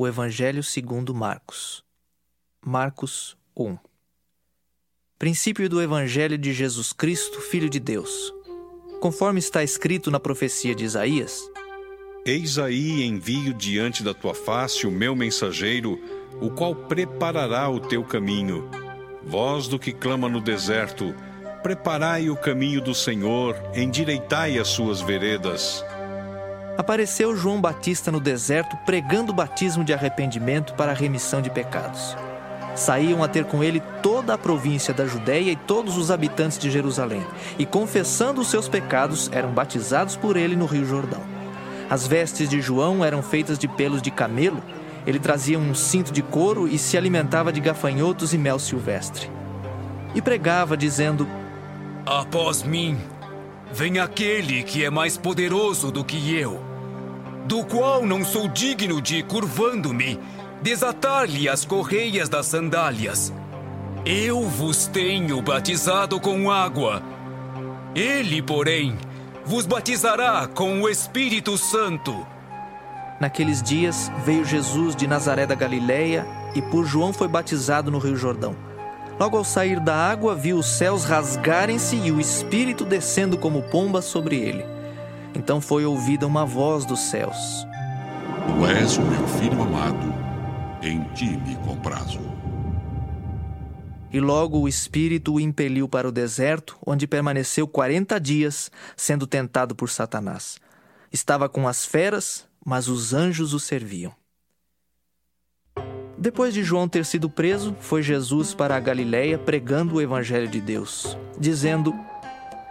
O Evangelho segundo Marcos. Marcos 1. Princípio do Evangelho de Jesus Cristo, Filho de Deus. Conforme está escrito na profecia de Isaías: Eis aí envio diante da tua face o meu mensageiro, o qual preparará o teu caminho. Voz do que clama no deserto, preparai o caminho do Senhor, endireitai as suas veredas. Apareceu João Batista no deserto pregando o batismo de arrependimento para a remissão de pecados. Saíam a ter com ele toda a província da Judéia e todos os habitantes de Jerusalém, e confessando os seus pecados, eram batizados por ele no Rio Jordão. As vestes de João eram feitas de pelos de camelo, ele trazia um cinto de couro e se alimentava de gafanhotos e mel silvestre. E pregava, dizendo: Após mim, vem aquele que é mais poderoso do que eu, do qual não sou digno de, curvando-me, desatar-lhe as correias das sandálias. Eu vos tenho batizado com água. Ele, porém, vos batizará com o Espírito Santo. Naqueles dias veio Jesus de Nazaré da Galileia e por João foi batizado no Rio Jordão. Logo ao sair da água, viu os céus rasgarem-se e o Espírito descendo como pomba sobre ele. Então foi ouvida uma voz dos céus: Tu és o meu filho amado, em ti me comprazo. E logo o Espírito o impeliu para o deserto, onde permaneceu quarenta dias, sendo tentado por Satanás. Estava com as feras, mas os anjos o serviam. Depois de João ter sido preso, foi Jesus para a Galiléia pregando o evangelho de Deus, dizendo: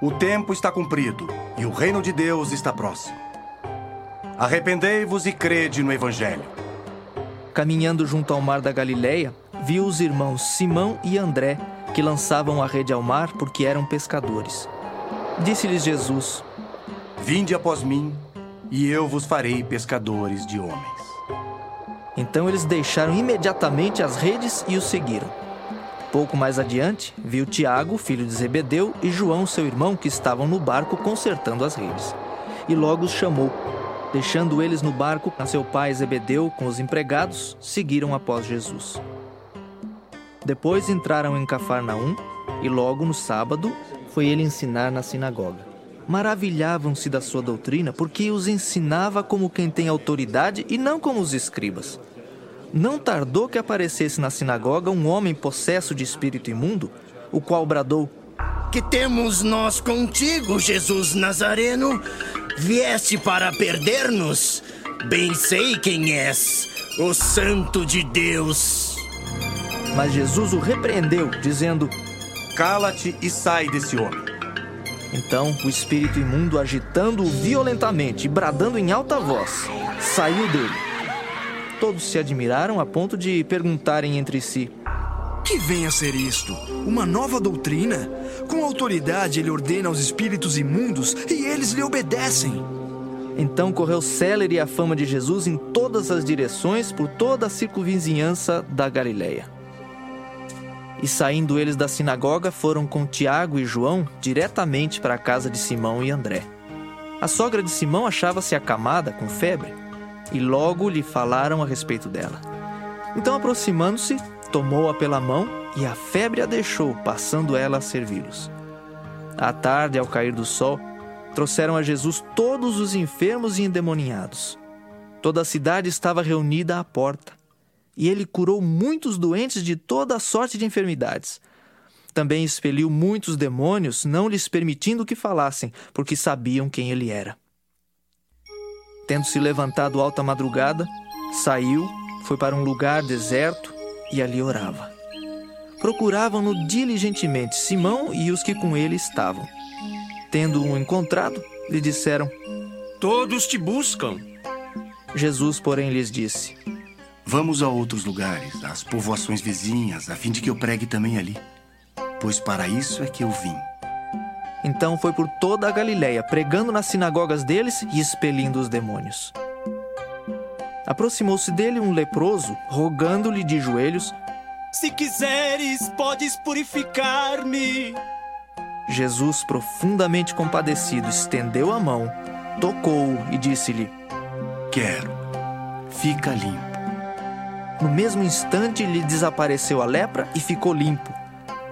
O tempo está cumprido e o reino de Deus está próximo. Arrependei-vos e crede no evangelho. Caminhando junto ao mar da Galiléia, viu os irmãos Simão e André, que lançavam a rede ao mar porque eram pescadores. Disse-lhes Jesus: Vinde após mim, e eu vos farei pescadores de homens. Então eles deixaram imediatamente as redes e o seguiram. Pouco mais adiante, viu Tiago, filho de Zebedeu, e João, seu irmão, que estavam no barco consertando as redes. E logo os chamou. Deixando eles no barco, a seu pai Zebedeu com os empregados, seguiram após Jesus. Depois entraram em Cafarnaum, e logo no sábado foi ele ensinar na sinagoga. Maravilhavam-se da sua doutrina, porque os ensinava como quem tem autoridade e não como os escribas. Não tardou que aparecesse na sinagoga um homem possesso de espírito imundo, o qual bradou: Que temos nós contigo, Jesus Nazareno? Vieste para perder-nos? Bem sei quem és, o Santo de Deus. Mas Jesus o repreendeu, dizendo: Cala-te e sai desse homem. Então o espírito imundo, agitando-o violentamente e bradando em alta voz, saiu dele. Todos se admiraram a ponto de perguntarem entre si: Que vem a ser isto? Uma nova doutrina? Com autoridade ele ordena aos espíritos imundos e eles lhe obedecem. Então correu célere a fama de Jesus em todas as direções por toda a circunvizinhança da Galileia. E saindo eles da sinagoga, foram com Tiago e João diretamente para a casa de Simão e André. A sogra de Simão achava-se acamada com febre, e logo lhe falaram a respeito dela. Então, aproximando-se, tomou-a pela mão e a febre a deixou, passando ela a servi-los. À tarde, ao cair do sol, trouxeram a Jesus todos os enfermos e endemoniados. Toda a cidade estava reunida à porta e ele curou muitos doentes de toda a sorte de enfermidades. Também expeliu muitos demônios, não lhes permitindo que falassem, porque sabiam quem ele era. Tendo se levantado alta madrugada, saiu, foi para um lugar deserto e ali orava. Procuravam-no diligentemente Simão e os que com ele estavam. Tendo-o encontrado, lhe disseram: Todos te buscam. Jesus, porém, lhes disse: Vamos a outros lugares, às povoações vizinhas, a fim de que eu pregue também ali. Pois para isso é que eu vim. Então foi por toda a Galiléia, pregando nas sinagogas deles e expelindo os demônios. Aproximou-se dele um leproso, rogando-lhe de joelhos: Se quiseres, podes purificar-me. Jesus, profundamente compadecido, estendeu a mão, tocou-o e disse-lhe: Quero, fica limpo. No mesmo instante lhe desapareceu a lepra e ficou limpo.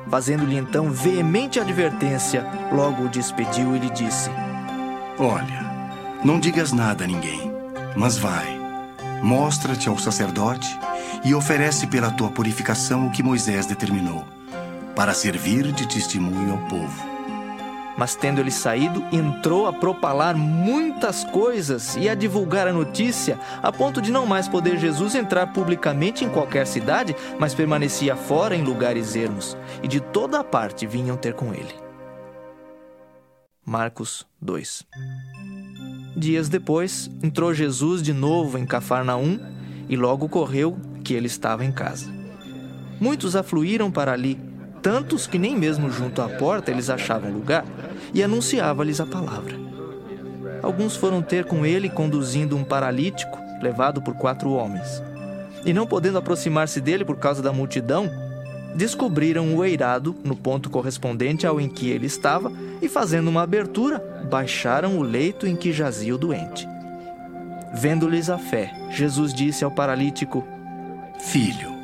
Fazendo-lhe então veemente advertência, logo o despediu e lhe disse: Olha, não digas nada a ninguém, mas vai, mostra-te ao sacerdote e oferece pela tua purificação o que Moisés determinou, para servir de testemunho ao povo. Mas tendo ele saído, entrou a propalar muitas coisas e a divulgar a notícia, a ponto de não mais poder Jesus entrar publicamente em qualquer cidade, mas permanecia fora em lugares ermos, e de toda parte vinham ter com ele. Marcos 2 Dias depois, entrou Jesus de novo em Cafarnaum e logo correu que ele estava em casa. Muitos afluíram para ali, tantos que nem mesmo junto à porta eles achavam lugar, e anunciava-lhes a palavra. Alguns foram ter com ele conduzindo um paralítico, levado por quatro homens. E não podendo aproximar-se dele por causa da multidão, descobriram o eirado no ponto correspondente ao em que ele estava e, fazendo uma abertura, baixaram o leito em que jazia o doente. Vendo-lhes a fé, Jesus disse ao paralítico: Filho,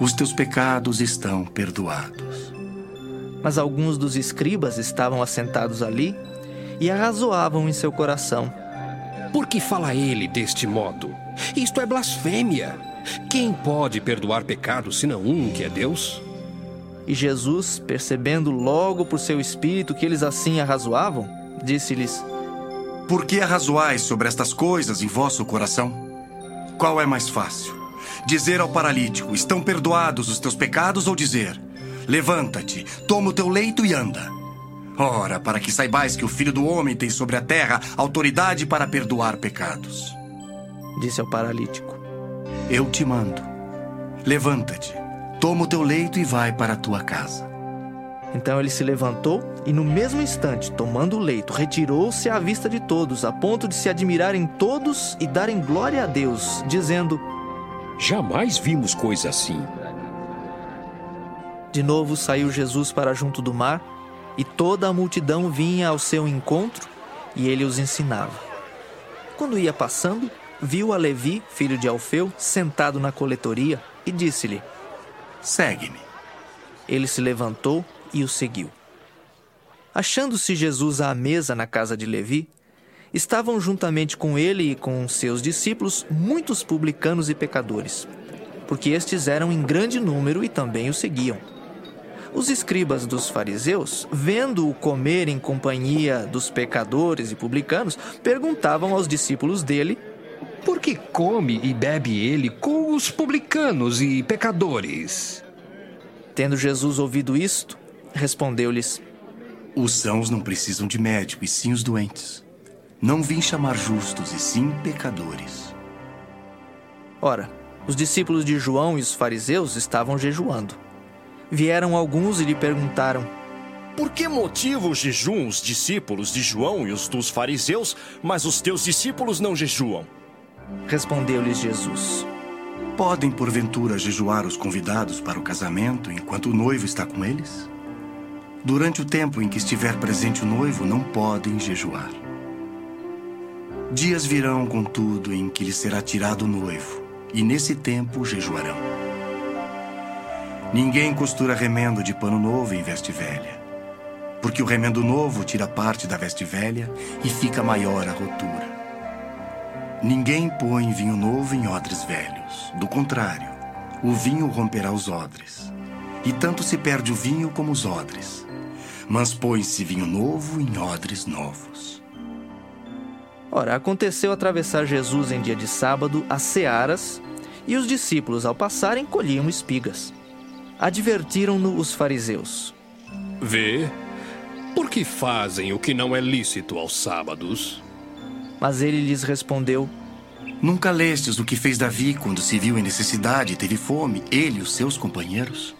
os teus pecados estão perdoados. Mas alguns dos escribas estavam assentados ali e arrazoavam em seu coração. Por que fala ele deste modo? Isto é blasfêmia. Quem pode perdoar pecados senão um que é Deus? E Jesus, percebendo logo por seu espírito que eles assim arrazoavam, disse-lhes: Por que arrazoais sobre estas coisas em vosso coração? Qual é mais fácil? Dizer ao paralítico: Estão perdoados os teus pecados, ou dizer: Levanta-te, toma o teu leito e anda. Ora, para que saibais que o Filho do Homem tem sobre a terra autoridade para perdoar pecados. Disse ao paralítico: Eu te mando. Levanta-te, toma o teu leito e vai para a tua casa. Então ele se levantou e, no mesmo instante, tomando o leito, retirou-se à vista de todos, a ponto de se admirarem todos e darem glória a Deus, dizendo: Jamais vimos coisa assim. De novo saiu Jesus para junto do mar, e toda a multidão vinha ao seu encontro, e ele os ensinava. Quando ia passando, viu a Levi, filho de Alfeu, sentado na coletoria, e disse-lhe: Segue-me. Ele se levantou e o seguiu. Achando-se Jesus à mesa na casa de Levi, estavam juntamente com ele e com seus discípulos muitos publicanos e pecadores, porque estes eram em grande número e também o seguiam. Os escribas dos fariseus, vendo-o comer em companhia dos pecadores e publicanos, perguntavam aos discípulos dele: Por que come e bebe ele com os publicanos e pecadores? Tendo Jesus ouvido isto, respondeu-lhes: Os sãos não precisam de médico, e sim os doentes. Não vim chamar justos, e sim pecadores. Ora, os discípulos de João e os fariseus estavam jejuando. Vieram alguns e lhe perguntaram: Por que motivo jejuam os discípulos de João e os dos fariseus, mas os teus discípulos não jejuam? Respondeu-lhes Jesus: Podem, porventura, jejuar os convidados para o casamento enquanto o noivo está com eles? Durante o tempo em que estiver presente o noivo, não podem jejuar. Dias virão, contudo, em que lhes será tirado o noivo, e nesse tempo jejuarão. Ninguém costura remendo de pano novo em veste velha, porque o remendo novo tira parte da veste velha e fica maior a rotura. Ninguém põe vinho novo em odres velhos. Do contrário, o vinho romperá os odres. E tanto se perde o vinho como os odres. Mas põe-se vinho novo em odres novos. Ora, aconteceu atravessar Jesus em dia de sábado as searas, e os discípulos, ao passarem, colhiam espigas. Advertiram-no os fariseus. Vê, por que fazem o que não é lícito aos sábados? Mas ele lhes respondeu: Nunca lestes o que fez Davi quando se viu em necessidade e teve fome, ele e os seus companheiros?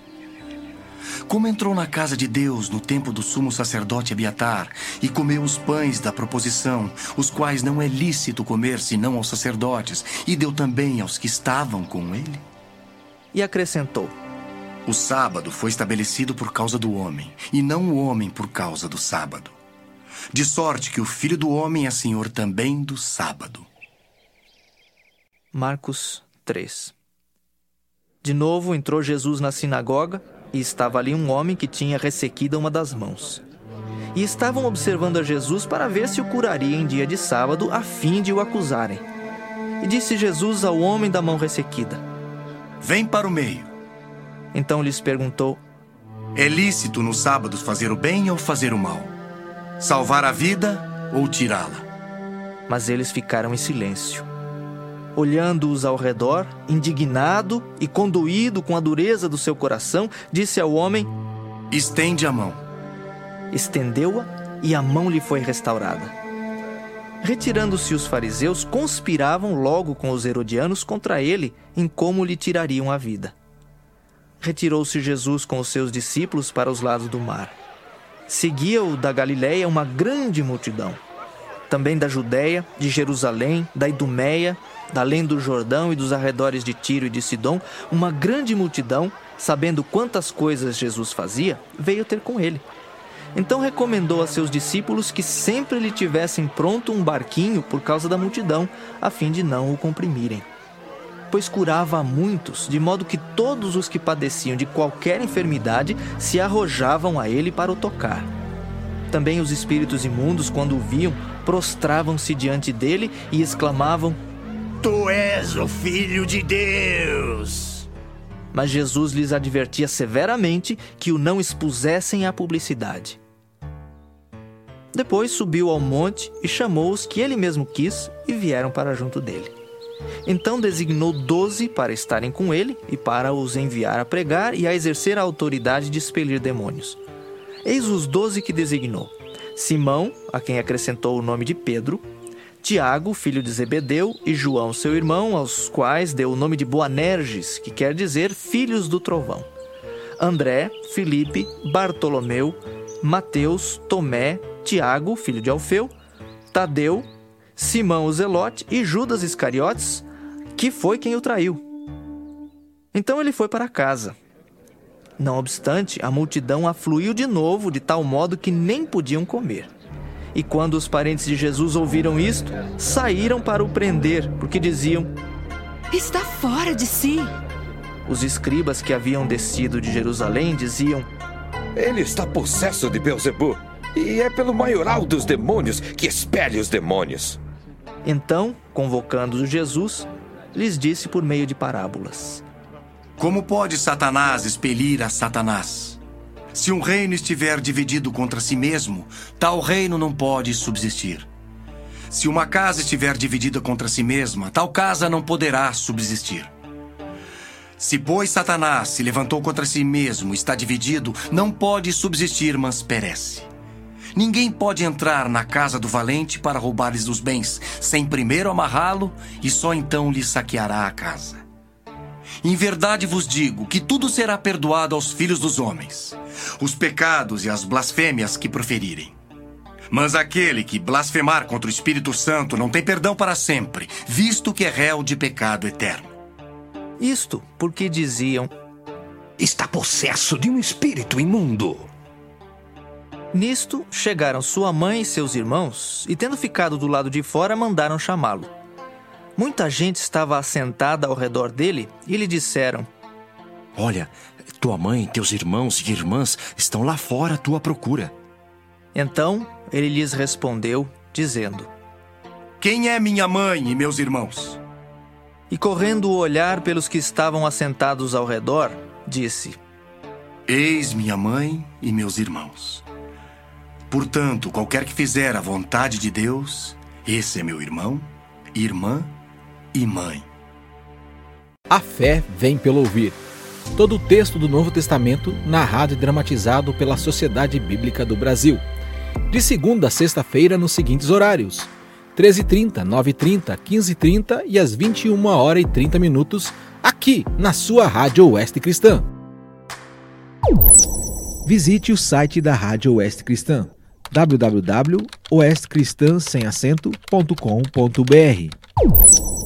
Como entrou na casa de Deus no tempo do sumo sacerdote Abiatar e comeu os pães da proposição, os quais não é lícito comer senão aos sacerdotes, e deu também aos que estavam com ele? E acrescentou: O sábado foi estabelecido por causa do homem, e não o homem por causa do sábado. De sorte que o filho do homem é senhor também do sábado. Marcos 3 De novo entrou Jesus na sinagoga e estava ali um homem que tinha ressequida uma das mãos. E estavam observando a Jesus para ver se o curaria em dia de sábado, a fim de o acusarem. E disse Jesus ao homem da mão ressequida: Vem para o meio. Então lhes perguntou: É lícito nos sábados fazer o bem ou fazer o mal? Salvar a vida ou tirá-la? Mas eles ficaram em silêncio olhando-os ao redor, indignado e conduído com a dureza do seu coração, disse ao homem: Estende a mão. Estendeu-a e a mão lhe foi restaurada. Retirando-se os fariseus, conspiravam logo com os herodianos contra ele em como lhe tirariam a vida. Retirou-se Jesus com os seus discípulos para os lados do mar. Seguia-o da Galiléia uma grande multidão. Também da Judéia, de Jerusalém, da Idumeia da além do Jordão e dos arredores de Tiro e de Sidom, uma grande multidão, sabendo quantas coisas Jesus fazia, veio ter com ele. Então recomendou a seus discípulos que sempre lhe tivessem pronto um barquinho por causa da multidão, a fim de não o comprimirem. Pois curava a muitos, de modo que todos os que padeciam de qualquer enfermidade se arrojavam a ele para o tocar. Também os espíritos imundos, quando o viam, prostravam-se diante dele e exclamavam: Tu és o Filho de Deus. Mas Jesus lhes advertia severamente que o não expusessem à publicidade. Depois subiu ao monte e chamou os que ele mesmo quis e vieram para junto dele. Então designou doze para estarem com ele e para os enviar a pregar e a exercer a autoridade de expelir demônios. Eis os doze que designou: Simão, a quem acrescentou o nome de Pedro, Tiago, filho de Zebedeu, e João, seu irmão, aos quais deu o nome de Boanerges, que quer dizer filhos do trovão. André, Filipe, Bartolomeu, Mateus, Tomé, Tiago, filho de Alfeu, Tadeu, Simão o Zelote e Judas Iscariotes, que foi quem o traiu. Então ele foi para casa. Não obstante, a multidão afluiu de novo, de tal modo que nem podiam comer. E quando os parentes de Jesus ouviram isto, saíram para o prender, porque diziam: Está fora de si. Os escribas que haviam descido de Jerusalém diziam: Ele está possesso de Beelzebub, e é pelo maioral dos demônios que expele os demônios. Então, convocando Jesus, lhes disse por meio de parábolas: Como pode Satanás expelir a Satanás? Se um reino estiver dividido contra si mesmo, tal reino não pode subsistir. Se uma casa estiver dividida contra si mesma, tal casa não poderá subsistir. Se, pois, Satanás se levantou contra si mesmo, está dividido, não pode subsistir, mas perece. Ninguém pode entrar na casa do valente para roubar-lhes os bens, sem primeiro amarrá-lo, e só então lhe saqueará a casa. Em verdade vos digo que tudo será perdoado aos filhos dos homens os pecados e as blasfêmias que proferirem. Mas aquele que blasfemar contra o Espírito Santo não tem perdão para sempre, visto que é réu de pecado eterno. Isto porque diziam: Está possesso de um espírito imundo. Nisto chegaram sua mãe e seus irmãos, e tendo ficado do lado de fora, mandaram chamá-lo. Muita gente estava assentada ao redor dele e lhe disseram: Olha, tua mãe, teus irmãos e irmãs estão lá fora à tua procura. Então ele lhes respondeu, dizendo: Quem é minha mãe e meus irmãos? E correndo o olhar pelos que estavam assentados ao redor, disse: Eis minha mãe e meus irmãos. Portanto, qualquer que fizer a vontade de Deus, esse é meu irmão, irmã e mãe. A fé vem pelo ouvir. Todo o texto do Novo Testamento narrado e dramatizado pela Sociedade Bíblica do Brasil. De segunda a sexta-feira nos seguintes horários: 13h30, 9h30, 15h30 e às 21 horas e 30 minutos aqui na sua Rádio Oeste Cristã. Visite o site da Rádio Oeste Cristã www.oestcristãsemacento.com.br